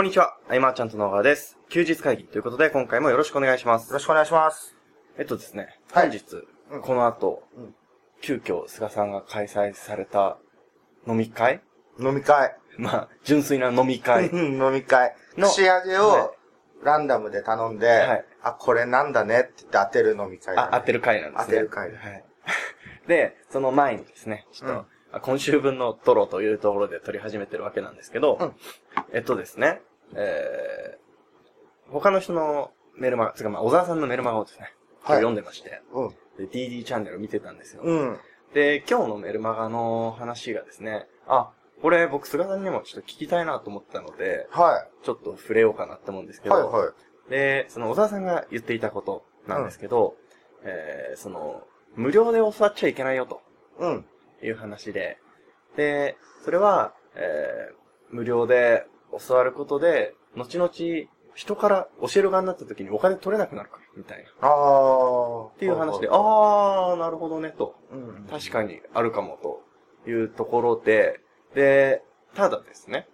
こんにちは、アイマーちゃんと野川です。休日会議ということで、今回もよろしくお願いしますよろ。しくお願いします。えっとですね、はい本日、うんこの後、うん急遽菅さんが開催された飲み会？飲み会。まあ、純粋な飲み会。う ん飲み会。の串揚げはいをランダムで頼んで、はいあ、これなんだねって言って当てる飲み会だね、あ、当てる会なんですね。当てる会はい。で、その前にですね、ちょっと、うんあ今週分のトロというところで撮り始めてるわけなんですけど、うんえっとですね、えー、他の人のメールマガ、つうかまあ、小沢さんのメールマガをですね、はい読んでまして、うん。で DD チャンネルを見てたんですよ。うん。で、今日のメルマガの話がですね、あ、これ僕菅さんにもちょっと聞きたいなと思ったので、はちょっと触れようかなって思うんですい。けど、はいはい。で、その小沢さんが言っていたことなんですけど、えー、その、無料で教わっちゃいけないよとうん。いう話で、で、それは、えー、無料で教わることで、後々人から教える側になった時にお金取れなくなるから、みたいな。あー。っていう話で、ああー、なるほどね、と。うん。確かにあるかもというところで、で、ただですね、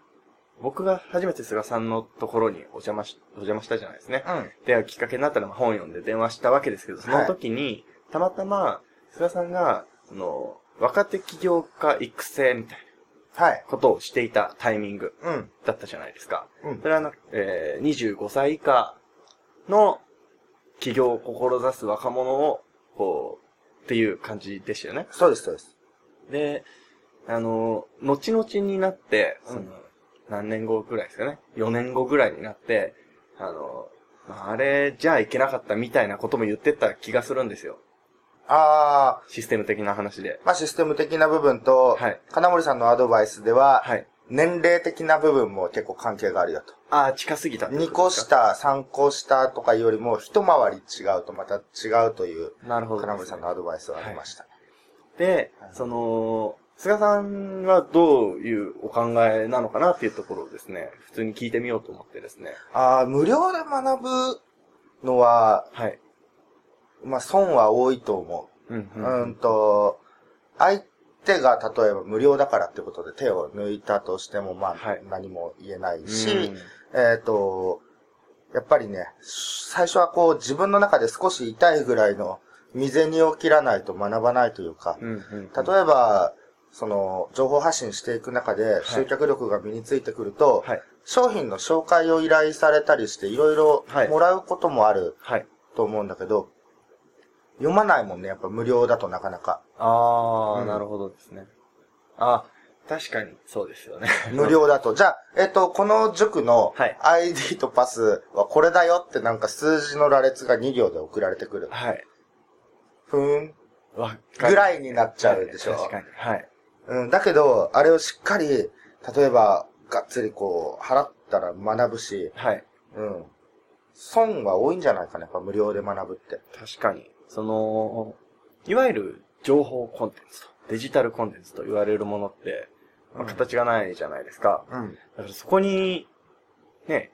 僕が初めて菅さんのところにお邪魔し、お邪魔したじゃないですね。うん。で、きっかけになったのが本読んで電話したわけですけど、その時に、たまたま、菅さんが、その、若手起業家育成みたいはい。なことをしていたタイミングうん。だったじゃないですか。うんそれはな、えー、25歳以下の起業を志す若者を、こう、っていう感じでしたよね。そうです、そうです。で、あの、後々になって、その、うん何年後ぐらいですかね。4年後ぐらいになって、あの、まああれじゃあいけなかったみたいなことも言ってた気がするんですよ。あシステム的な話で。ー。まあ、システム的な部分と、はい金森さんのアドバイスでは、はい。年齢的な部分も結構関係があるよと。ああ、近すぎたって2個下、3個下とかよりも一回り違うとまた違うという、なるほどね、金森さんのアドバイスがありました。で、その、菅さんはどういうお考えなのかなっていうところをですね、普通に聞いてみようと思ってですね。ああ、無料で学ぶのは、はい。まあ、損は多いと思うんう。うん、と、相手が例えば無料だからってことで手を抜いたとしても、まあ、はい何も言えないし、うんえっ、と、やっぱりね、最初はこう自分の中で少し痛いぐらいの未然を切らないと学ばないというか、例えば、その、情報発信していく中で集客力が身についてくると、はい。商品の紹介を依頼されたりしていろいろはいもらうこともあるはい。と思うんだけど、読まないもんね、やっぱ無料だとなかなか。ああ、うんなるほどですね。あ、確かにそうですよね。無料だと。じゃあ、えっと、この塾のはい ID とパスはこれだよってなんか数字の羅列が2行で送られてくる。はい。ふーん。ぐらいになっちゃうでしょ。はい確かに。はい。うん、だけど、あれをしっかり、例えば、がっつりこう、払ったら学ぶし、はい。うん。損は多いんじゃないかな、やっぱ無料で学ぶって。確かに。その、いわゆる情報コンテンツと、デジタルコンテンツと言われるものって、まあ、うん形がないじゃないですか。うん。だからそこに、ね、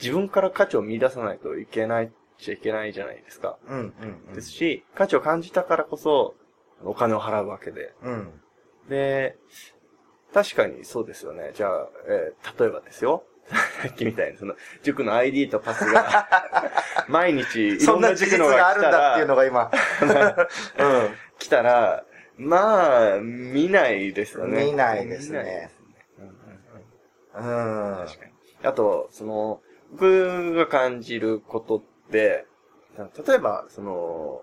自分から価値を見出さないといけないっちゃいけないじゃないですか。うん、うん、うん。ですし、価値を感じたからこそ、お金を払うわけで。うん。で、確かにそうですよね。じゃあ、えー例えばですよ。さっきみたいに、その、塾の ID とパスが、毎日、いろんなそんな事塾のがあるんだっていうのら、が今。来たら、まあ、見ないですよね。見ないですねうんうんうんうん。うん。確かに。あと、その、僕が感じることって、例えば、その、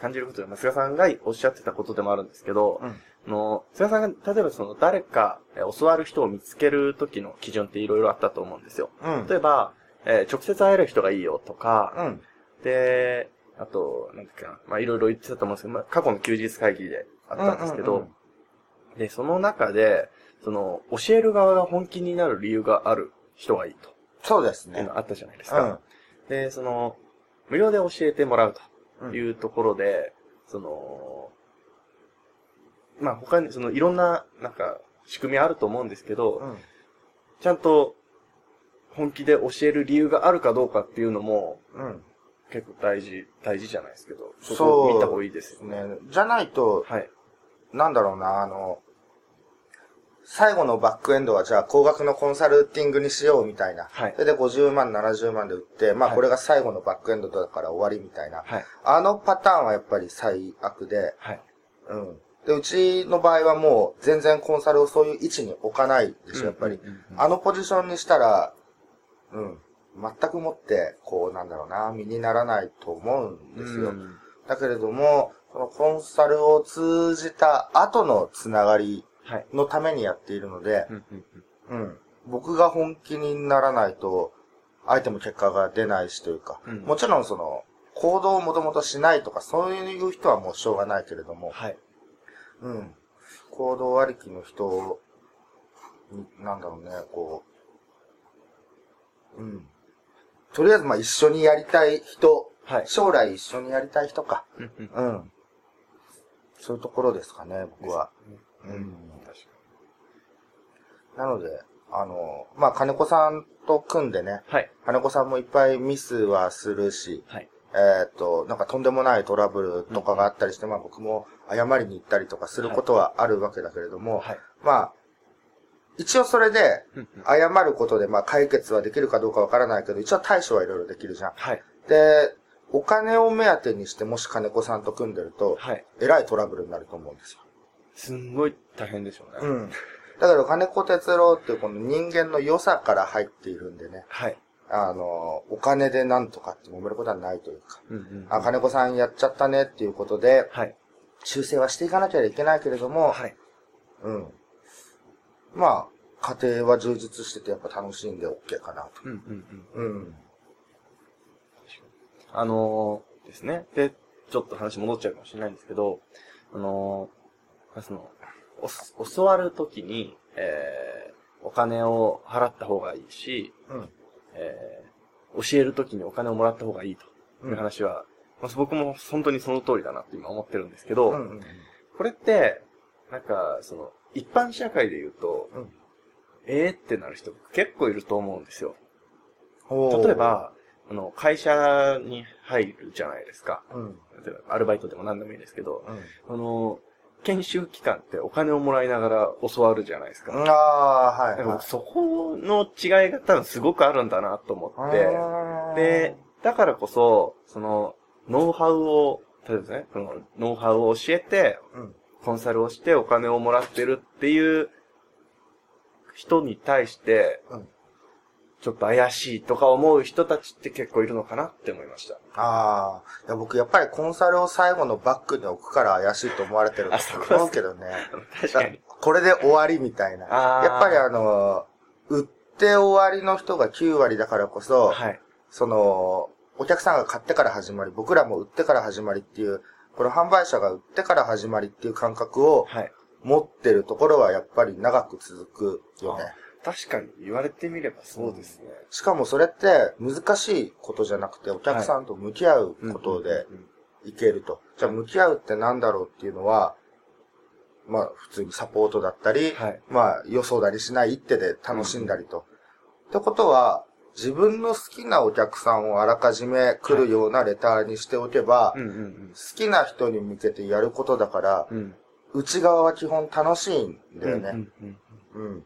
感じることで、まあ菅さんがおっしゃってたことでもあるんですけど、うんあの、菅さんが、例えばその、誰か、え教わる人を見つける時の基準っていろいろあったと思うんですよ。うん。例えば、えー直接会える人がいいよとか、うん。で、あと、なんだっけな、まあいろいろ言ってたと思うんですけど、まあ過去の休日会議であったんですけど、うんうんで、その中で、その、教える側が本気になる理由がある人がいいと。そうですねっていうの。あったじゃないですか。うん。で、その、無料で教えてもらううんというところで、その、まあ他に、そのいろんな、なんか、仕組みあると思うんですけど、うん。ちゃんと、本気で教える理由があるかどうかっていうのも、うん。結構大事、大事じゃないですけど、そこを見た方がいいですよね。ね。じゃないと、はい。なんだろうな、あの、最後のバックエンドはじゃあ高額のコンサルティングにしようみたいな。はいそれで50万、70万で売って、まあはいこれが最後のバックエンドだから終わりみたいな。はい。あのパターンはやっぱり最悪で、はい。うん。で、うちの場合はもう全然コンサルをそういう位置に置かないでしょ、やっぱり。あのポジションにしたら、うん。全くもって、こうなんだろうな、身にならないと思うんですよ。うんだけれども、そのコンサルを通じた後のつながりはい。のためにやっているので、うん。僕が本気にならないと、相手も結果が出ないしというか、うんもちろんその、行動をもともとしないとか、そういう人はもうしょうがないけれども、はい。うん。行動ありきの人に、なんだろうね、こう、うん。とりあえず、まあ一緒にやりたい人、はい。将来一緒にやりたい人か。うんうんうん。そういうところですかね、僕は。うん。確かなので、あの、まあ、金子さんと組んでね、に。はい。金子さんもいっぱいミスはするし、はい。えーっと、なんかとんでもないトラブルとかがあったりして、まあ僕も謝りに行ったりとかすることはあるわけだけれども、はい。まあ、一応それで、謝ることで、まあ解決はできるかどうかわからないけど、一応対処はいろいろできるじゃん。はい。で、お金を目当てにして、もし金子さんと組んでると、はい。えらいトラブルになると思うんですよ。すんごい大変でしょうね。うん。だけど金子哲郎っていうこの人間の良さから入っているんでね、はい。あの、お金でなんとかって揉めることはないというか、うんうん。あ、金子さんやっちゃったねっていうことで、はい。修正はしていかなきゃいけないけれども、はい。うん。まあ、家庭は充実しててやっぱ楽しいんで OK かなと。うんうんうん。うん。あのーですね。で、ちょっと話戻っちゃうかもしれないんですけど、あのーその、お教わるときに、えー、お金を払った方がいいし、うん。えー、教えるときにお金をもらった方がいいという話は、まあ、僕も本当にその通りだなって今思ってるんですけど、うんうん。これって、なんか、その、一般社会で言うと、うんえーってなる人結構いると思うんですよ。例え、ば、あの、会社に入るじゃないですか。うん。例えば、アルバイトでも何でもいいですけど、うん。あの、研修期間ってお金をもらいながら教わるじゃないですか。ああ、はい、はい。そこの違いが多分すごくあるんだなと思って、で、、だからこそ、その、ノウハウを、例えばですね、その、ノウハウを教えて、うん。コンサルをしてお金をもらってるっていう人に対して、うんちょっと怪しいとか思う人たちって結構いるのかなって思いました。ああ。いや、僕やっぱりコンサルを最後のバッグに置くから怪しいと思われてると思うけどね。確かに。これで終わりみたいな。やっぱりあの、売って終わりの人が9割だからこそ、はい。その、お客さんが買ってから始まり、僕らも売ってから始まりっていう、この販売者が売ってから始まりっていう感覚をはい。持ってるところはやっぱり長く続くよね。確かに言われてみればそうですね。しかもそれって難しいことじゃなくて、お客さんと向き合うことでうんうんうんいけると。じゃあ向き合うってなんだろうっていうのは、まあ普通にサポートだったり、はいまあ予想だりしない一手で楽しんだりと。ってことは、自分の好きなお客さんをあらかじめ来るようなレターにしておけば、うんうん好きな人に向けてやることだから、うん。うん。内側は基本楽しいんだよね。うんうんうんうん。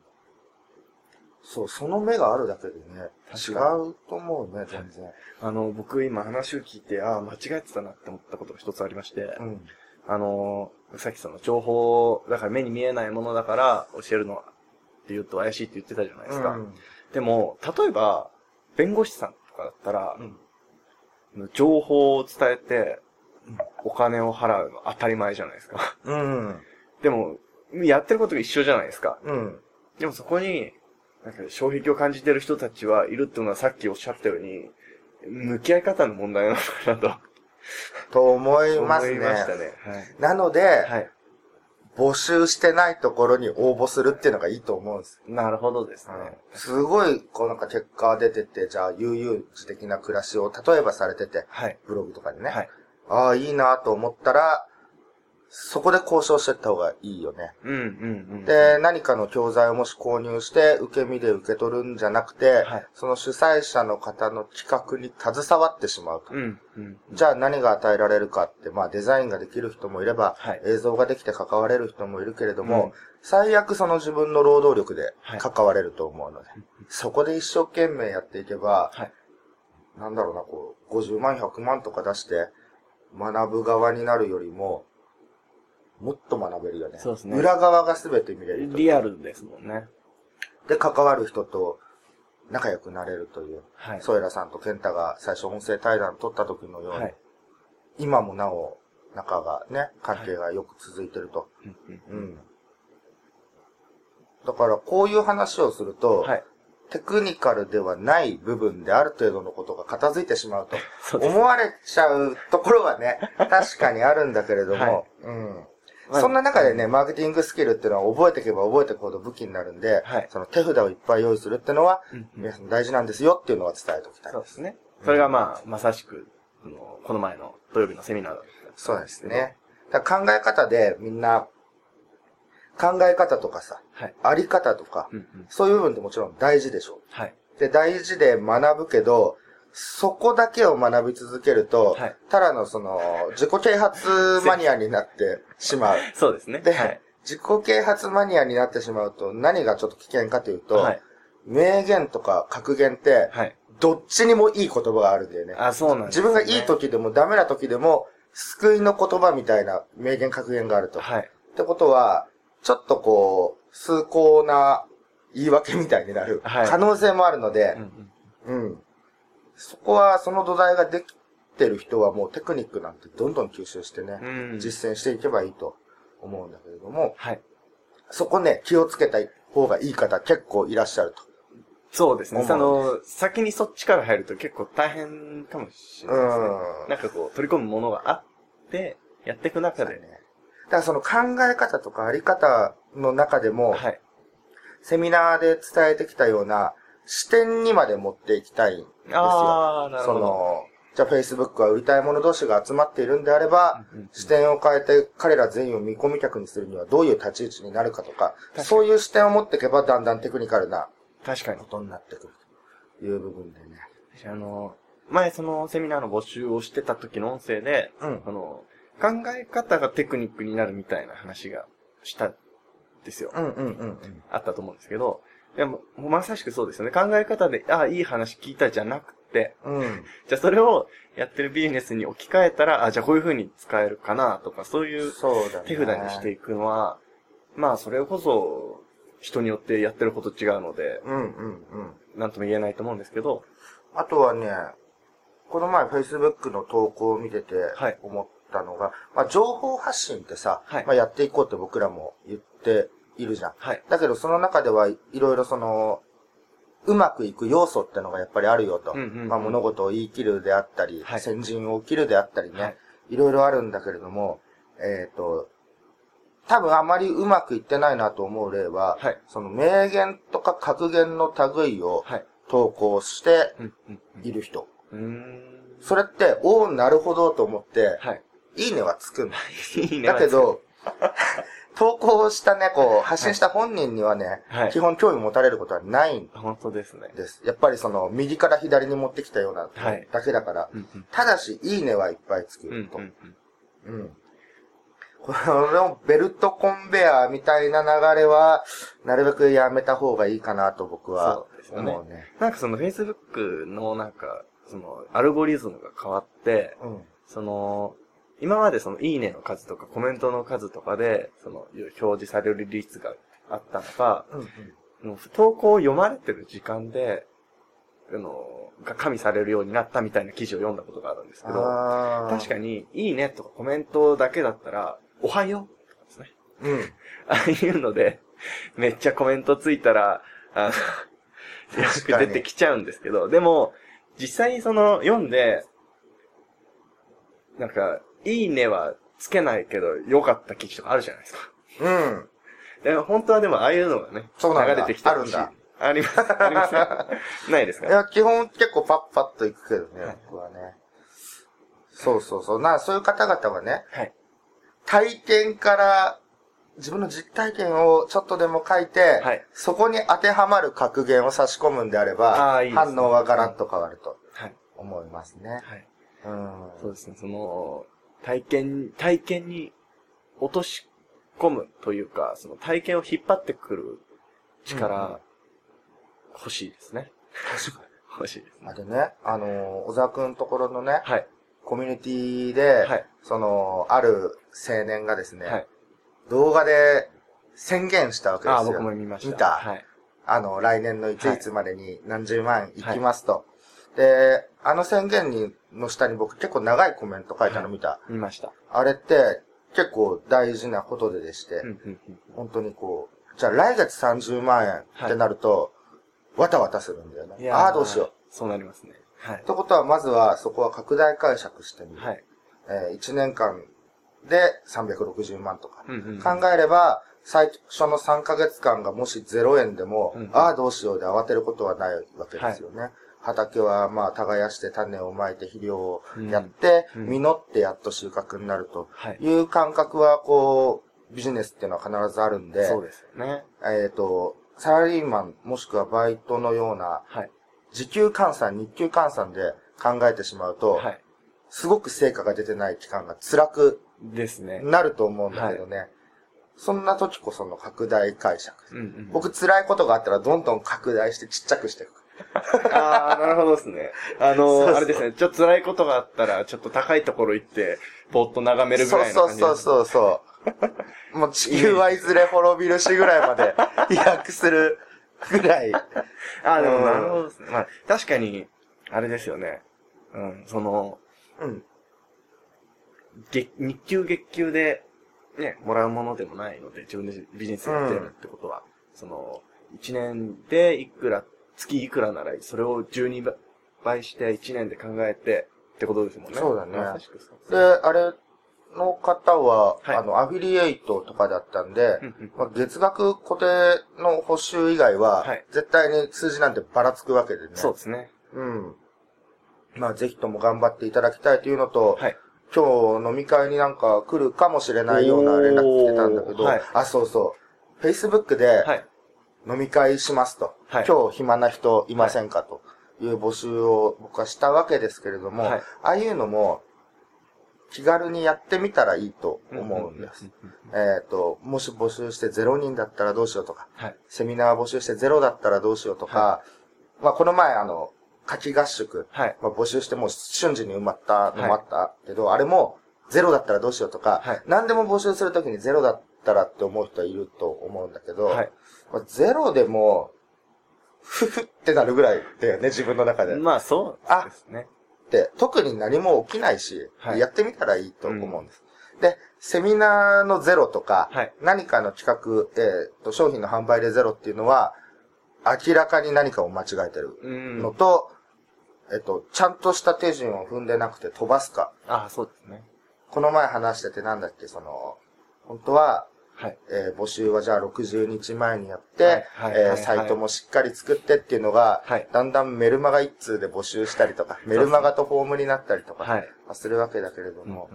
そう、その目があるだけでね、違うと思うね、全然。あの、僕今話を聞いて、ああ、間違えてたなって思ったことが一つありまして、うん。あの、さっきその情報、だから目に見えないものだから教えるのはって言うと怪しいって言ってたじゃないですか。うんでも、例えば、弁護士さんとかだったら、うん情報を伝えて、お金を払うの当たり前じゃないですか。うん。でも、やってることが一緒じゃないですか。うん。でもそこに、なんか、障壁を感じてる人たちはいるっていうのはさっきおっしゃったように、向き合い方の問題なのかなと。と思いますね。思いましたね。なので、はい。はい。募集してないところに応募するっていうのがいいと思うんです。なるほどですね。すごい、こうなんか結果が出てて、じゃあ悠々自適な暮らしを例えばされてて、はい。ブログとかでね。はい。ああ、いいなと思ったら、そこで交渉していった方がいいよね。うんうんうん。で、何かの教材をもし購入して、受け身で受け取るんじゃなくて、はいその主催者の方の企画に携わってしまうと。うんうん。じゃあ何が与えられるかって、まあデザインができる人もいれば、はい映像ができて関われる人もいるけれども、うん最悪その自分の労働力ではい関われると思うので、そこで一生懸命やっていけば、はい。なんだろうな、こう、50万、100万とか出して、学ぶ側になるよりも、もっと学べるよね。そうですね裏側が全て見れると。リアルですもんね。で、関わる人と仲良くなれるという。はい。ソエラさんとケンタが最初音声対談取った時のように、はい。今もなお仲がね、関係がよく続いてると。うんうんうん。だから、こういう話をすると、はい。テクニカルではない部分である程度のことが片付いてしまうと そうです思われちゃうところはね、確かにあるんだけれども、はいうん。まあそんな中でね、マーケティングスキルっていうのは覚えていけば覚えていくほど武器になるんで、はいその手札をいっぱい用意するっていうのは、皆さん大事なんですよっていうのは伝えておきたい。そうですね。それがまあ、まさしく、この前の土曜日のセミナーだったんそうですね。考え方でみんな、考え方とかさ、はい。あり方とか、うんうん。そういう部分ってもちろん大事でしょはい。う。で、大事で学ぶけど、そこだけを学び続けると、はいただのその、自己啓発マニアになってしまう。そうですね。で、はい。自己啓発マニアになってしまうと、何がちょっと危険かというと、はい。名言とか格言って、はい。どっちにもいい言葉があるんだよね。あ、そうなんですね自分がいい時でもダメな時でも、救いの言葉みたいな名言格言があると。はい。ってことは、ちょっとこう、崇高な言い訳みたいになるはい可能性もあるのでうん、うん。うん。そこは、その土台ができてる人はもうテクニックなんてどんどん吸収してね、うん実践していけばいいと思うんだけれども、はい。そこね、気をつけた方がいい方結構いらっしゃると。そうですね。その、先にそっちから入ると結構大変かもしれないですね。うんなんかこう、取り込むものがあって、やっていく中で。だからその考え方とかあり方の中でも、はい。セミナーで伝えてきたような視点にまで持っていきたいんですよ。ああ、なるそほど。の、じゃあ Facebook は売りたい者同士が集まっているんであれば、うんうんうん視点を変えて彼ら全員を見込み客にするにはどういう立ち位置になるかとか、かにそういう視点を持っていけばだんだんテクニカルな確かにこ。とになってくるという部分でね。あの、前そのセミナーの募集をしてた時の音声で、うんあの、考え方がテクニックになるみたいな話がしたんですよ。うんうんうんうん。あったと思うんですけど、でも、もうまさしくそうですよね。考え方で、ああ、いい話聞いたじゃなくて、うん。じゃあそれをやってるビジネスに置き換えたら、あじゃあこういう風に使えるかなとか、そういう。手札にしていくのは、まあそれこそ人によってやってること違うので、うんうんうん。なんとも言えないと思うんですけど、あとはね、この前 Facebook の投稿を見ててはい思ったのが、まあ情報発信ってさ、はいまあやっていこうって僕らも言っているじゃん。はい。だけどその中ではいろいろその、うまくいく要素ってのがやっぱりあるよと。うんうんうんまあ物事を言い切るであったり、はい先陣を切るであったりね、はいい、ろいろあるんだけれども、えっ、と、多分あまりうまくいってないなと思う例は、はいその名言とか格言の類をはい。投稿してうん、うん、いる人。うん。うーん。それって、おーなるほどと思って、はい。いいねはつくんだ。いいねだけ、ど、投稿したね、こう、発信した本人にはね、はい基本興味持たれることはないん本当ですね。です。やっぱりその、右から左に持ってきたようなはいだけだから、うん、うん。ただし、いいねはいっぱいつくうん、と。うん、うん。うん。このベルトコンベアみたいな流れは、なるべくやめた方がいいかなと僕はそうですよね思うね。なんかその Facebook のなんか、その、アルゴリズムが変わって、うん。その、今までその、いいねの数とかコメントの数とかで、その、表示される率があったのが、うんうん。投稿を読まれてる時間で、あの、が加味されるようになったみたいな記事を読んだことがあるんですけど、確かに、いいねとかコメントだけだったら、おはようとかですね。うん。ああいうので、めっちゃコメントついたら、あの、よく出てきちゃうんですけど、でも、実際にその、読んで、なんか、いいねはつけないけど、良かった記事とかあるじゃないですか。うん。で本当はでも、ああいうのがね、そうなんだ流れてきてあるんだ。あります。ありますよ ないですか？いや、基本結構パッパッといくけどね、僕はね。そうそうそう。な、そういう方々はね、はい。体験から、自分の実体験をちょっとでも書いて、はいそこに当てはまる格言を差し込むんであれば、いいね反応はガラッと変わるとはい。思いますね。はい。うん。そうですね、その、体験、体験に落とし込むというか、その体験を引っ張ってくる力、欲しいですね。確かに。欲しいですね。あでね、あのー小沢くんのところのね、はい。コミュニティで、はいその、ある青年がですね、はい。動画で宣言したわけですよ。ああ、僕も見ました。見たはい。あの、来年のいつはいいつまでに何十万いきますと。で、あの宣言に、の下に僕結構長いコメント書いたの見た。見ました。あれって結構大事なことででして。本当にこう、じゃあ来月30万円ってなると、わたわたするんだよね。ああ、どうしよう。そうなりますね。はいっ。てことは、まずはそこは拡大解釈してみる。はい。えー、1年間で360万とか。考えれば、最初の3ヶ月間がもし0円でも、うんああどうしようで慌てることはないわけですよね。畑はまあ耕して種をまいて肥料をやって、実ってやっと収穫になるとはい。いう感覚はこう、ビジネスっていうのは必ずあるんで、そうですよね。えっ、と、サラリーマンもしくはバイトのようなはい。時給換算、日給換算で考えてしまうと、はい。すごく成果が出てない期間が辛くですね。なると思うんだけどね。そんな時こその拡大解釈。僕辛いことがあったらどんどん拡大してちっちゃくしていく。ああ、なるほどですね。あのそうそうあれですね、ちょっと辛いことがあったら、ちょっと高いところ行って、ぼーっと眺めるぐそうらいのそうそう感じです。そうそう。もう地球はいずれ滅びるしぐらいまで飛躍するぐらい。ああ、でもうんなるほどですね。まあ、確かに、あれですよね。うん、その、うん。月、日給月給で、ね、もらうものでもないので、自分でビジネスやってるってことは、その、1年でいくら、月いくらなら、それを12倍して1年で考えて、ってことですもんね。そうだねで、あれの方は、はいあの、アフィリエイトとかだったんで、うんうんまあ、月額固定の報酬以外は、はい絶対に数字なんてばらつくわけでね。そうですね。うん。まあ、ぜひとも頑張っていただきたいというのと、はい。今日飲み会になんか来るかもしれないような連絡来てたんだけど、はいあ、そうそう。Facebook ではい。飲み会しますと。はい今日暇な人いませんかという募集を僕はしたわけですけれども、はいああいうのも気軽にやってみたらいいと思うんです。えっ、と、もし募集して0人だったらどうしようとか、はい。セミナー募集して0だったらどうしようとか、まあこの前あの、夏季合宿、はい。まあ、募集してもう瞬時に埋まったのもあったけど、あれもゼロだったらどうしようとか、はい何でも募集するときにゼロだったらって思う人はいると思うんだけど、はい。まあ、ゼロでも、ふふってなるぐらいだよね、自分の中で。まあ、そうですね。で、特に何も起きないし、はいやってみたらいいと思うんです。で、セミナーのゼロとか、はい何かの企画、えーと、商品の販売でゼロっていうのは、明らかに何かを間違えてるうん。のと、えっと、ちゃんとした手順を踏んでなくて飛ばすか。ああ、そうですね。この前話しててなんだっけ、その、本当は、はい。えー募集はじゃあ60日前にやって、はいえーサイトもしっかり作ってっていうのが、はいだんだんメルマガ一通で募集したりとか、メルマガとフォームになったりとか、はい。するわけだけれどうんうんも、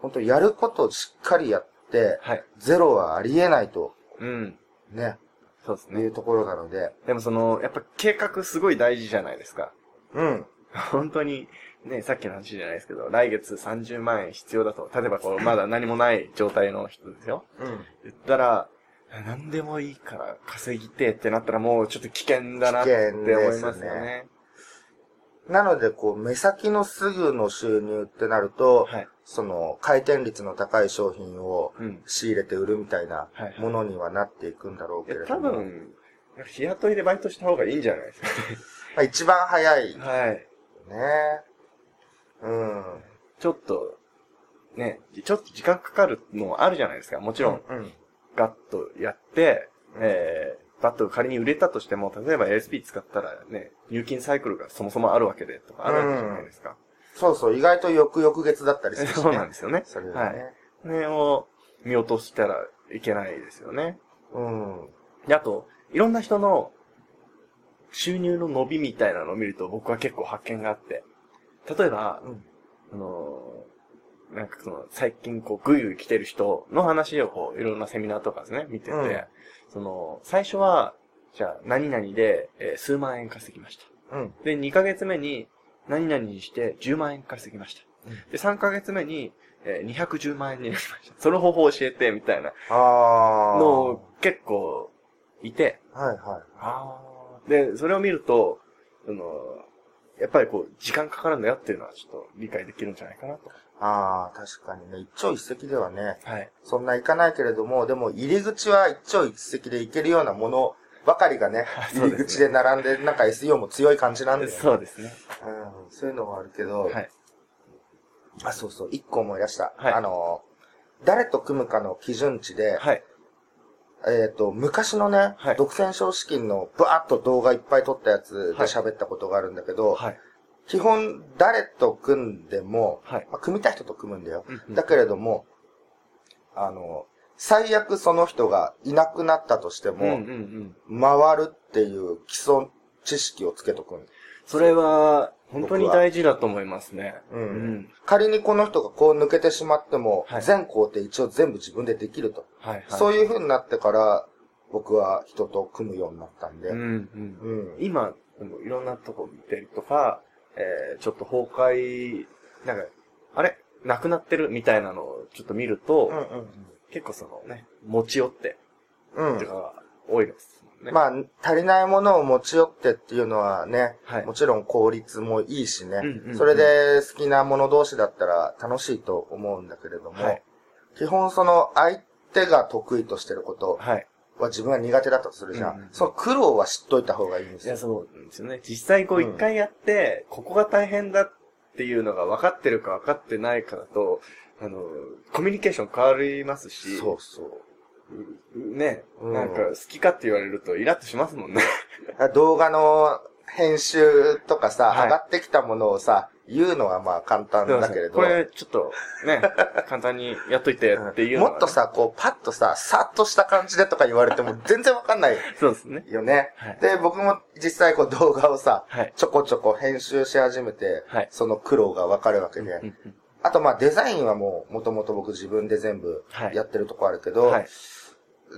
本当やることをしっかりやって、はい。ゼロはありえないと、うん。ね、そうですね。いうところなので、でもその、やっぱ計画すごい大事じゃないですか。うん、本当に、ね、さっきの話じゃないですけど、来月30万円必要だと。例えばこう、まだ何もない状態の人ですよ。うん。言ったら、何でもいいから稼ぎてってなったらもうちょっと危険だなって思いますよね。なので、こう、目先のすぐの収入ってなると、はい。その、回転率の高い商品をうん。仕入れて売るみたいなはいはいものにはなっていくんだろうけれども。分、日雇いでバイトした方がいいんじゃないですか まあ、一番早い。ね。ね。はい。うん。ちょっと、ね、ちょっと時間かかるのもあるじゃないですか。もちろん、うん。ガッとやって、えー、バットが仮に売れたとしても、例えば ASP 使ったらね、入金サイクルがそもそもあるわけで、とかあるわけじゃないですか。そうそう、意外と翌々月だったりするし、ね。そうなんですよね。それははね。い。ねを見落としたらいけないですよね。うん。で、あと、いろんな人の収入の伸びみたいなのを見ると僕は結構発見があって。例えば、うんあのーなんかその、最近こう、ぐいぐい来てる人の話をこう、いろんなセミナーとかですね、見てて、うんその、最初は、じゃあ、何々で、えー数万円稼ぎました。うん。で、2ヶ月目に、何々にして10万円稼ぎました。うんで、3ヶ月目に、えー210万円になりました。その方法を教えて、みたいなああ。の結構いて、はいはい。あで、それを見ると、その、やっぱりこう、時間かかるんだよっていうのはちょっと理解できるんじゃないかなと。ああ、確かにね、一朝一夕ではね、はい。そんないかないけれども、でも入り口は一朝一夕でいけるようなものばかりがね、入り口で並んで、なんか SEO も強い感じなんだよね。そうですね。うん、そういうのはあるけど、はい。あ、そうそう、一個思い出した。はいあの、誰と組むかの基準値で、はい。えっ、と、昔のね、はい独占賞資金のバーッと動画いっぱい撮ったやつではい喋ったことがあるんだけど、はい。基本誰と組んでも、はい。まあ、組みたい人と組むんだよ。うんうんだけれども、あの、最悪その人がいなくなったとしてうんうんうも、ん。回るっていう基礎知識をつけとくんそれは、本当に大事だと思いますね。うんうん。仮にこの人がこう抜けてしまっても、はい全工程一応全部自分でできると。はい、はい。そういう風になってから、僕は人と組むようになったんで。うん、うん。うん。今、いろんなとこ見てるとか、えー、ちょっと崩壊、なんか、あれ？なくなってるみたいなのをちょっと見ると、うん結構そのね、持ち寄って、うんうん。とかが多いですもんね。まあ、足りないものを持ち寄ってっていうのはね、はいもちろん効率もいいしね、うんうんうんそれで好きなもの同士だったら楽しいと思うんだけれども、はい基本その相手が得意としてることは自分は苦手だとするじゃん。その苦労は知っといた方がいいんですよいや、。そうなんですよね。実際こううん一回やって、ここが大変だっていうのが分かってるか分かってないかだと、あの、コミュニケーション変わりますし、そうそう。うね、うんなんか好きかって言われるとイラッとしますもんね。動画の編集とかさ、はい上がってきたものをさ、言うのはまあ簡単だけれど、これちょっとね、簡単にやっといてっていうのはねもっと、さ、こう、パッとさ、さっとした感じでとか言われても 全然わかんないそうですね。よね。はいで、僕も実際こう動画をさ、はい。ちょこちょこ編集し始めて、はいその苦労がわかるわけで。うんうんあとまあデザインはもう、もともと僕自分で全部はいやってるとこあるけど、はい。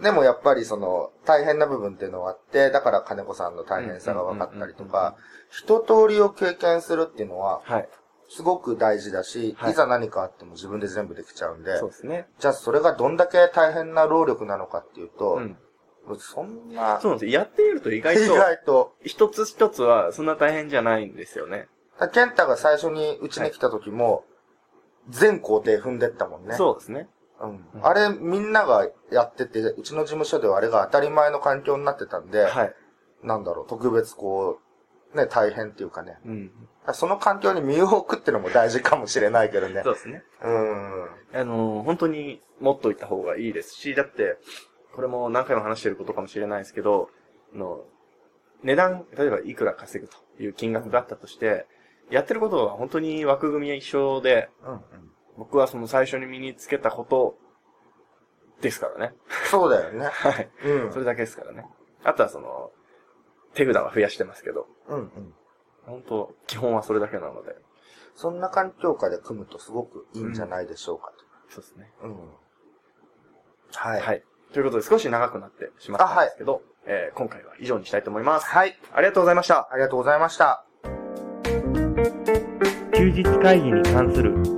でもやっぱりその、大変な部分っていうのはあって、だから金子さんの大変さが分かったりとか、一通りを経験するっていうのは、はい。すごく大事だし、はいいざ何かあっても自分で全部できちゃうんで、そうですね。じゃあそれがどんだけ大変な労力なのかっていうと、うん。そんな、そうなんですよ。やってみると意外意と、外と、一つ一つはそんな大変じゃないんですよね。だケンタが最初にうちに来た時も、全工程踏んでったもんね。そうですね。うんうんあれみんながやってて、うちの事務所ではあれが当たり前の環境になってたんで、はい。なんだろう、特別こう、ね、大変っていうかね。うん。その環境に身を置くってのも大事かもしれないけどねそ。うですね。うん。あのー本当に持っといた方がいいですし、だって、これも何回も話してることかもしれないですけど、あの、値段、例えばいくら稼ぐという金額があったとして、やってることは本当に枠組みは一緒で、うんうん。僕はその最初に身につけたことですからね。そうだよね。はい。うん。それだけですからね。あとはその、手札は増やしてますけど、うんうん。本当基本はそれだけなので。そんな環境下で組むとすごくいいんじゃないでしょうかそうですね。と。うん。はい。はい。ということで少し長くなってしまったんですけど、えー今回は以上にしたいと思います。はい。ありがとうございました。ありがとうございました。休日会議に関する